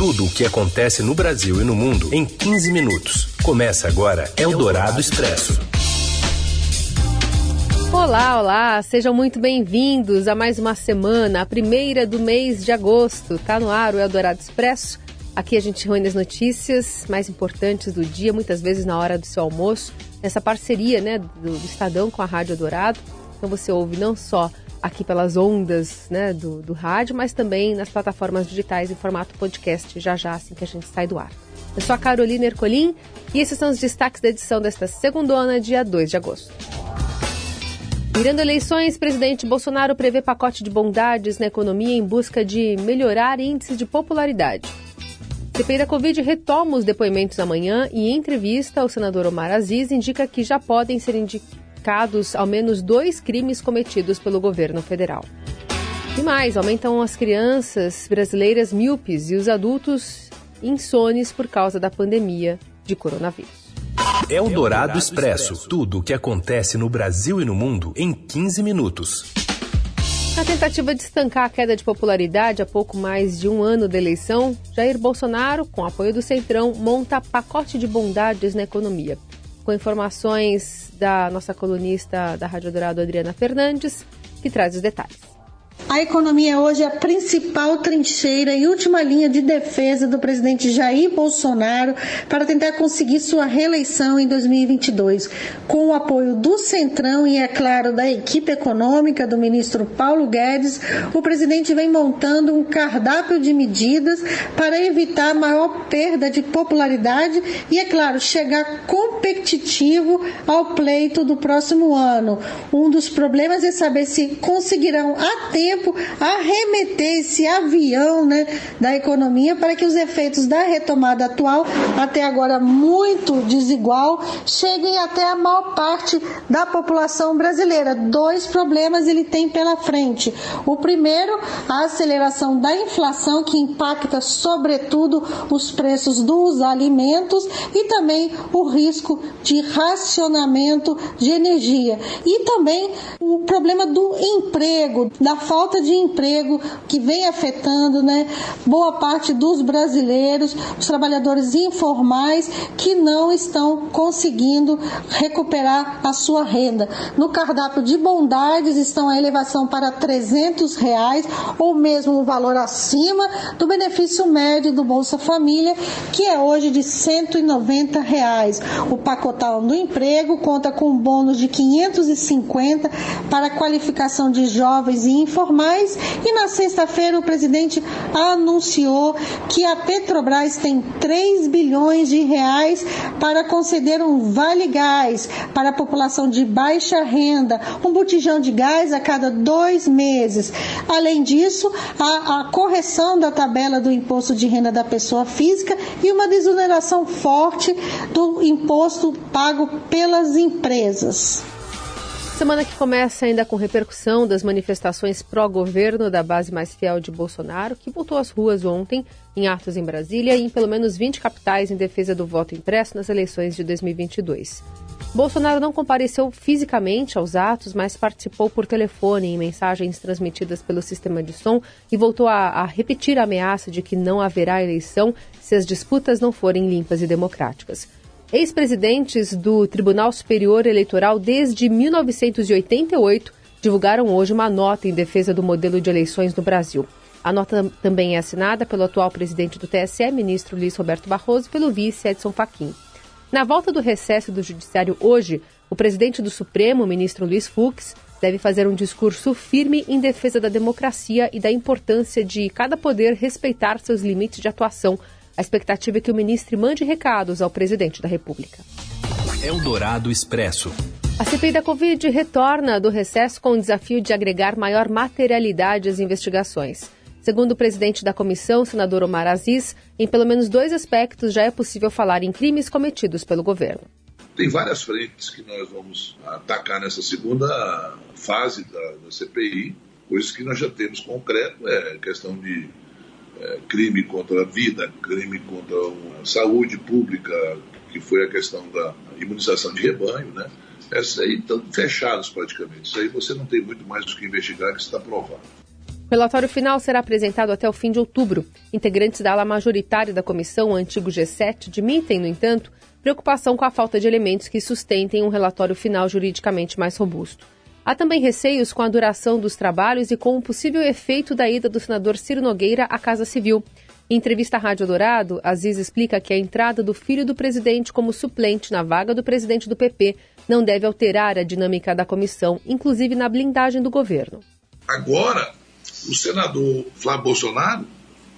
Tudo o que acontece no Brasil e no mundo em 15 minutos. Começa agora Eldorado Expresso. Olá, olá, sejam muito bem-vindos a mais uma semana, a primeira do mês de agosto. Tá no ar o Eldorado Expresso. Aqui a gente reúne as notícias mais importantes do dia, muitas vezes na hora do seu almoço, nessa parceria né, do, do Estadão com a Rádio Eldorado. Então você ouve não só aqui pelas ondas né, do, do rádio, mas também nas plataformas digitais em formato podcast, já já assim que a gente sai do ar. Eu sou a Carolina Ercolim e esses são os destaques da edição desta segundona, dia 2 de agosto. Mirando eleições, presidente Bolsonaro prevê pacote de bondades na economia em busca de melhorar índices de popularidade. CPI da Covid retoma os depoimentos amanhã e, em entrevista, o senador Omar Aziz indica que já podem ser indicados ao menos dois crimes cometidos pelo governo federal. E mais, aumentam as crianças brasileiras míopes e os adultos insones por causa da pandemia de coronavírus. É o Dourado Expresso. Tudo o que acontece no Brasil e no mundo em 15 minutos. Na tentativa de estancar a queda de popularidade há pouco mais de um ano da eleição, Jair Bolsonaro, com apoio do Centrão, monta pacote de bondades na economia. Com informações da nossa colunista da Rádio Dourado, Adriana Fernandes, que traz os detalhes. A economia hoje é a principal trincheira e última linha de defesa do presidente Jair Bolsonaro para tentar conseguir sua reeleição em 2022. Com o apoio do Centrão e, é claro, da equipe econômica do ministro Paulo Guedes, o presidente vem montando um cardápio de medidas para evitar maior perda de popularidade e, é claro, chegar competitivo ao pleito do próximo ano. Um dos problemas é saber se conseguirão a tempo tempo arremeter esse avião né, da economia para que os efeitos da retomada atual, até agora muito desigual, cheguem até a maior parte da população brasileira. Dois problemas ele tem pela frente. O primeiro, a aceleração da inflação, que impacta sobretudo os preços dos alimentos e também o risco de racionamento de energia. E também o problema do emprego, da falta falta de emprego que vem afetando né, boa parte dos brasileiros, os trabalhadores informais que não estão conseguindo recuperar a sua renda. No cardápio de bondades estão a elevação para 300 reais ou mesmo um valor acima do benefício médio do Bolsa Família, que é hoje de 190 reais. O pacotão do emprego conta com um bônus de 550 para qualificação de jovens e informais mais. E na sexta-feira o presidente anunciou que a Petrobras tem 3 bilhões de reais para conceder um vale gás para a população de baixa renda, um botijão de gás a cada dois meses. Além disso, a, a correção da tabela do imposto de renda da pessoa física e uma desoneração forte do imposto pago pelas empresas. Semana que começa ainda com repercussão das manifestações pró-governo da base mais fiel de Bolsonaro, que voltou às ruas ontem em atos em Brasília e em pelo menos 20 capitais em defesa do voto impresso nas eleições de 2022. Bolsonaro não compareceu fisicamente aos atos, mas participou por telefone em mensagens transmitidas pelo sistema de som e voltou a, a repetir a ameaça de que não haverá eleição se as disputas não forem limpas e democráticas. Ex-presidentes do Tribunal Superior Eleitoral desde 1988 divulgaram hoje uma nota em defesa do modelo de eleições no Brasil. A nota também é assinada pelo atual presidente do TSE, ministro Luiz Roberto Barroso, e pelo vice Edson Fachin. Na volta do recesso do Judiciário hoje, o presidente do Supremo, ministro Luiz Fux, deve fazer um discurso firme em defesa da democracia e da importância de cada poder respeitar seus limites de atuação a expectativa é que o ministro mande recados ao presidente da República. Eldorado Expresso. A CPI da Covid retorna do recesso com o desafio de agregar maior materialidade às investigações. Segundo o presidente da comissão, senador Omar Aziz, em pelo menos dois aspectos já é possível falar em crimes cometidos pelo governo. Tem várias frentes que nós vamos atacar nessa segunda fase da, da CPI, coisas que nós já temos concreto, é questão de crime contra a vida, crime contra a saúde pública, que foi a questão da imunização de rebanho, né? Essas aí estão fechados praticamente. Isso aí você não tem muito mais do que investigar, que está provado. O relatório final será apresentado até o fim de outubro. Integrantes da ala majoritária da comissão, o antigo G7, admitem, no entanto, preocupação com a falta de elementos que sustentem um relatório final juridicamente mais robusto. Há também receios com a duração dos trabalhos e com o possível efeito da ida do senador Ciro Nogueira à Casa Civil. Em entrevista à Rádio Dourado, Aziz explica que a entrada do filho do presidente como suplente na vaga do presidente do PP não deve alterar a dinâmica da comissão, inclusive na blindagem do governo. Agora, o senador Flávio Bolsonaro,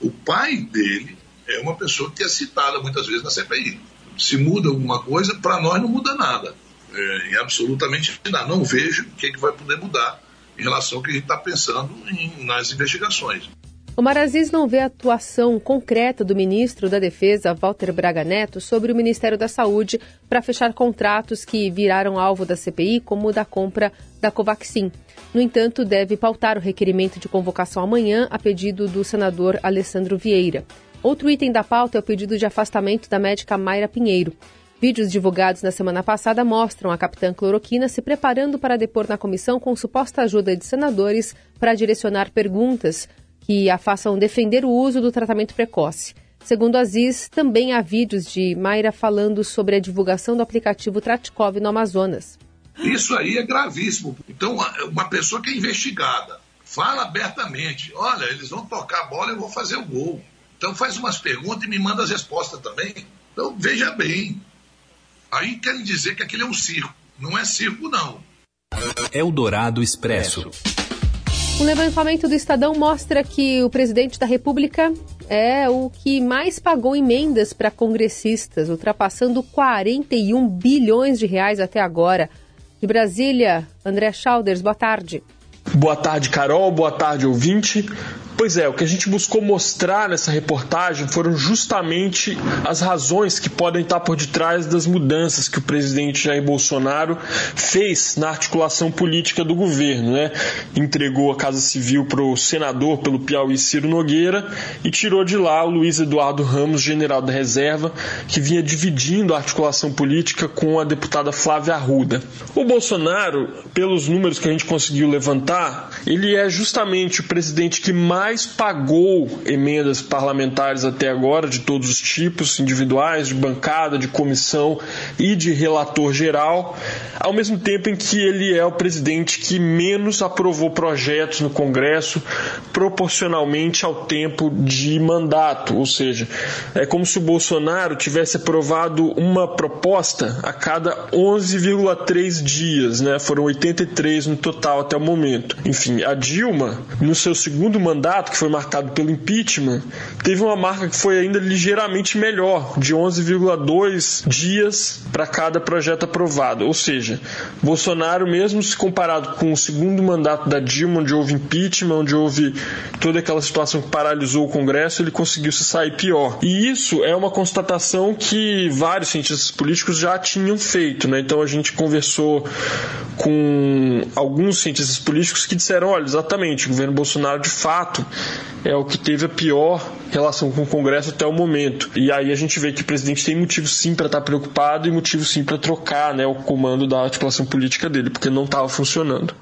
o pai dele é uma pessoa que é citada muitas vezes na CPI. Se muda alguma coisa, para nós não muda nada. É, absolutamente nada. Não vejo o que, é que vai poder mudar em relação ao que a gente está pensando em, nas investigações. O Maraziz não vê atuação concreta do ministro da Defesa, Walter Braga Neto, sobre o Ministério da Saúde para fechar contratos que viraram alvo da CPI, como o da compra da Covaxin. No entanto, deve pautar o requerimento de convocação amanhã a pedido do senador Alessandro Vieira. Outro item da pauta é o pedido de afastamento da médica Mayra Pinheiro. Vídeos divulgados na semana passada mostram a capitã Cloroquina se preparando para depor na comissão com suposta ajuda de senadores para direcionar perguntas que a façam defender o uso do tratamento precoce. Segundo Aziz, também há vídeos de Mayra falando sobre a divulgação do aplicativo Tratkov no Amazonas. Isso aí é gravíssimo. Então, uma pessoa que é investigada fala abertamente: olha, eles vão tocar a bola e eu vou fazer o gol. Então, faz umas perguntas e me manda as respostas também. Então, veja bem. Aí querem dizer que aquele é um circo. Não é circo, não. Eldorado Expresso. Um levantamento do Estadão mostra que o presidente da República é o que mais pagou emendas para congressistas, ultrapassando 41 bilhões de reais até agora. De Brasília, André Schauders, boa tarde. Boa tarde, Carol. Boa tarde, ouvinte. Pois é, o que a gente buscou mostrar nessa reportagem foram justamente as razões que podem estar por detrás das mudanças que o presidente Jair Bolsonaro fez na articulação política do governo. Né? Entregou a Casa Civil para o senador pelo Piauí Ciro Nogueira e tirou de lá o Luiz Eduardo Ramos, general da reserva, que vinha dividindo a articulação política com a deputada Flávia Arruda. O Bolsonaro, pelos números que a gente conseguiu levantar, ele é justamente o presidente que mais mais pagou emendas parlamentares até agora, de todos os tipos, individuais, de bancada, de comissão e de relator geral, ao mesmo tempo em que ele é o presidente que menos aprovou projetos no Congresso proporcionalmente ao tempo de mandato. Ou seja, é como se o Bolsonaro tivesse aprovado uma proposta a cada 11,3 dias, né? Foram 83 no total até o momento. Enfim, a Dilma, no seu segundo mandato, que foi marcado pelo impeachment, teve uma marca que foi ainda ligeiramente melhor, de 11,2 dias para cada projeto aprovado. Ou seja, Bolsonaro, mesmo se comparado com o segundo mandato da Dilma, onde houve impeachment, onde houve toda aquela situação que paralisou o Congresso, ele conseguiu se sair pior. E isso é uma constatação que vários cientistas políticos já tinham feito. Né? Então a gente conversou com alguns cientistas políticos que disseram: olha, exatamente, o governo Bolsonaro de fato é o que teve a pior relação com o Congresso até o momento. E aí a gente vê que o presidente tem motivo sim para estar tá preocupado e motivo sim para trocar né, o comando da articulação política dele, porque não estava funcionando.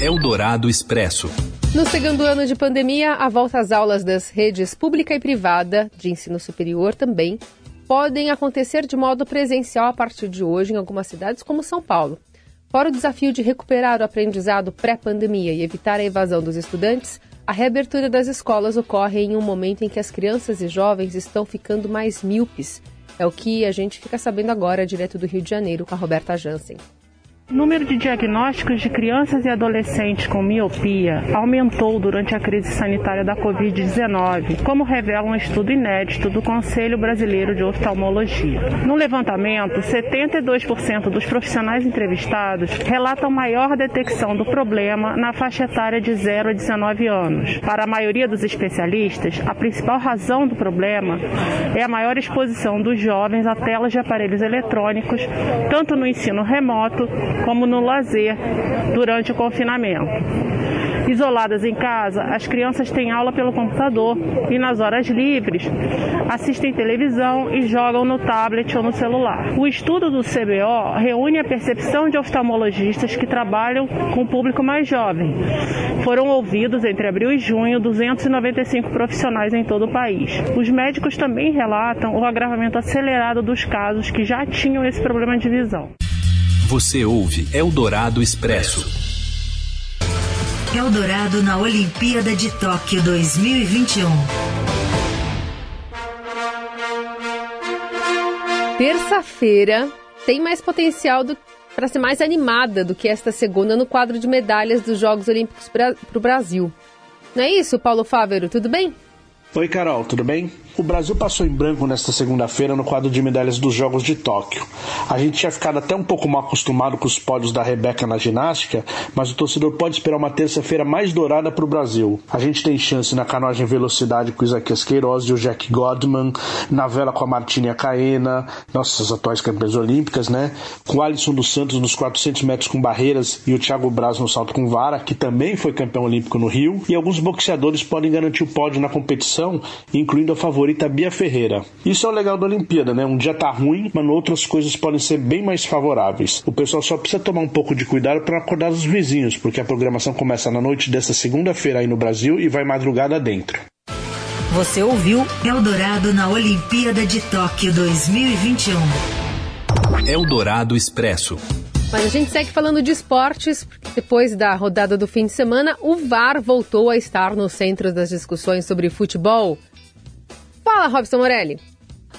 Eldorado Expresso. No segundo ano de pandemia, a volta às aulas das redes pública e privada de ensino superior também podem acontecer de modo presencial a partir de hoje em algumas cidades como São Paulo. Fora o desafio de recuperar o aprendizado pré-pandemia e evitar a evasão dos estudantes, a reabertura das escolas ocorre em um momento em que as crianças e jovens estão ficando mais míopes. É o que a gente fica sabendo agora, direto do Rio de Janeiro, com a Roberta Jansen. Número de diagnósticos de crianças e adolescentes com miopia aumentou durante a crise sanitária da Covid-19, como revela um estudo inédito do Conselho Brasileiro de Oftalmologia. No levantamento, 72% dos profissionais entrevistados relatam maior detecção do problema na faixa etária de 0 a 19 anos. Para a maioria dos especialistas, a principal razão do problema é a maior exposição dos jovens a telas de aparelhos eletrônicos, tanto no ensino remoto como no lazer durante o confinamento. Isoladas em casa, as crianças têm aula pelo computador e nas horas livres assistem televisão e jogam no tablet ou no celular. O estudo do CBO reúne a percepção de oftalmologistas que trabalham com o público mais jovem. Foram ouvidos entre abril e junho 295 profissionais em todo o país. Os médicos também relatam o agravamento acelerado dos casos que já tinham esse problema de visão. Você ouve Eldorado Expresso. Eldorado na Olimpíada de Tóquio 2021. Terça-feira tem mais potencial para ser mais animada do que esta segunda no quadro de medalhas dos Jogos Olímpicos para o Brasil. Não é isso, Paulo Fávero? Tudo bem? Oi, Carol, tudo bem? O Brasil passou em branco nesta segunda-feira no quadro de medalhas dos Jogos de Tóquio. A gente tinha ficado até um pouco mal acostumado com os pódios da Rebeca na ginástica, mas o torcedor pode esperar uma terça-feira mais dourada para o Brasil. A gente tem chance na canoagem velocidade com o Isaquias Queiroz e o Jack Godman, na vela com a Martina Caena, nossas atuais campeãs olímpicas, né? Com o Alisson dos Santos nos 400 metros com barreiras e o Thiago Braz no salto com vara, que também foi campeão olímpico no Rio. E alguns boxeadores podem garantir o pódio na competição, incluindo a favorita Bia Ferreira. Isso é o legal da Olimpíada, né? Um dia tá ruim, mas outras coisas podem ser bem mais favoráveis. O pessoal só precisa tomar um pouco de cuidado para acordar os vizinhos, porque a programação começa na noite desta segunda-feira aí no Brasil e vai madrugada dentro. Você ouviu Eldorado na Olimpíada de Tóquio 2021. Eldorado Expresso. Mas a gente segue falando de esportes, porque depois da rodada do fim de semana, o VAR voltou a estar no centro das discussões sobre futebol. Fala, Robson Morelli.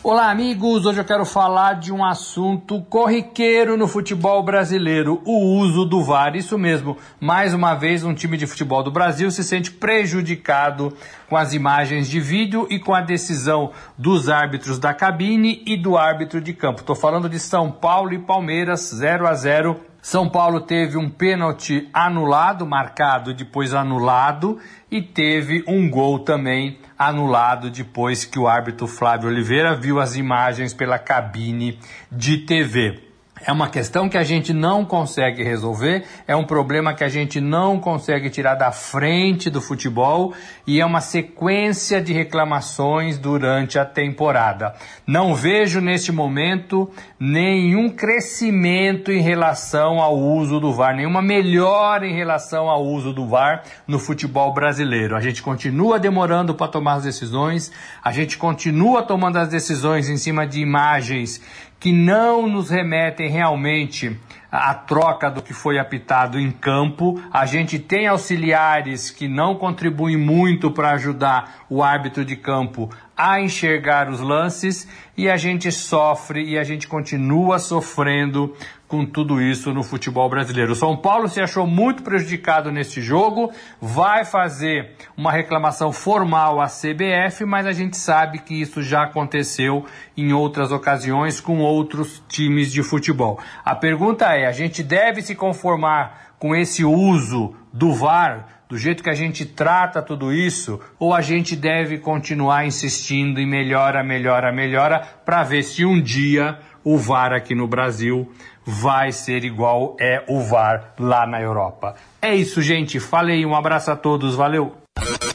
Olá, amigos. Hoje eu quero falar de um assunto corriqueiro no futebol brasileiro: o uso do VAR. Isso mesmo, mais uma vez, um time de futebol do Brasil se sente prejudicado com as imagens de vídeo e com a decisão dos árbitros da cabine e do árbitro de campo. Estou falando de São Paulo e Palmeiras, 0 a 0 são Paulo teve um pênalti anulado, marcado depois anulado, e teve um gol também anulado depois que o árbitro Flávio Oliveira viu as imagens pela cabine de TV. É uma questão que a gente não consegue resolver, é um problema que a gente não consegue tirar da frente do futebol e é uma sequência de reclamações durante a temporada. Não vejo neste momento nenhum crescimento em relação ao uso do VAR, nenhuma melhora em relação ao uso do VAR no futebol brasileiro. A gente continua demorando para tomar as decisões, a gente continua tomando as decisões em cima de imagens que não nos remetem realmente à troca do que foi apitado em campo. A gente tem auxiliares que não contribuem muito para ajudar o árbitro de campo a enxergar os lances e a gente sofre e a gente continua sofrendo com tudo isso no futebol brasileiro. O São Paulo se achou muito prejudicado neste jogo, vai fazer uma reclamação formal à CBF, mas a gente sabe que isso já aconteceu em outras ocasiões com outros times de futebol. A pergunta é: a gente deve se conformar com esse uso do VAR do jeito que a gente trata tudo isso, ou a gente deve continuar insistindo em melhora, melhora, melhora, para ver se um dia o VAR aqui no Brasil vai ser igual é o VAR lá na Europa. É isso, gente. Falei, um abraço a todos, valeu.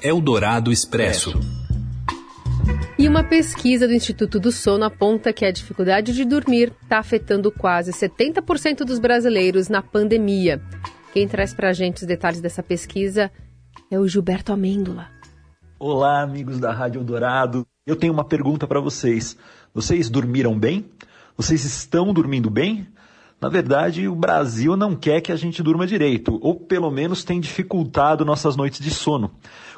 Eldorado Expresso. E uma pesquisa do Instituto do Sono aponta que a dificuldade de dormir está afetando quase 70% dos brasileiros na pandemia. Quem traz para a gente os detalhes dessa pesquisa é o Gilberto Amêndola. Olá, amigos da Rádio Dourado. Eu tenho uma pergunta para vocês. Vocês dormiram bem? Vocês estão dormindo bem? Na verdade, o Brasil não quer que a gente durma direito, ou pelo menos tem dificultado nossas noites de sono.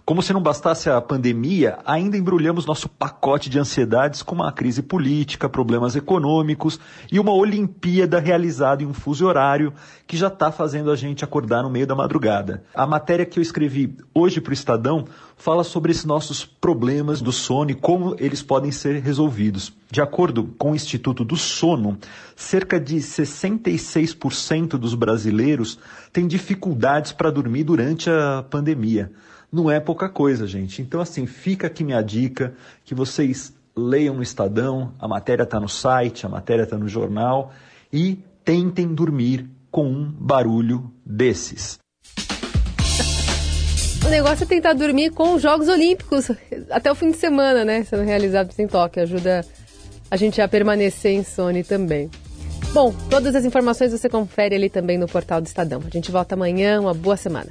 Como se não bastasse a pandemia, ainda embrulhamos nosso pacote de ansiedades com uma crise política, problemas econômicos e uma Olimpíada realizada em um fuso horário que já está fazendo a gente acordar no meio da madrugada. A matéria que eu escrevi hoje para o Estadão fala sobre esses nossos problemas do sono e como eles podem ser resolvidos. De acordo com o Instituto do Sono, cerca de 66% dos brasileiros têm dificuldades para dormir durante a pandemia não é pouca coisa, gente. Então, assim, fica aqui minha dica que vocês leiam no Estadão, a matéria está no site, a matéria está no jornal e tentem dormir com um barulho desses. O negócio é tentar dormir com os Jogos Olímpicos até o fim de semana, né? Sendo realizados em Tóquio. Ajuda a gente a permanecer em Sony também. Bom, todas as informações você confere ali também no portal do Estadão. A gente volta amanhã. Uma boa semana.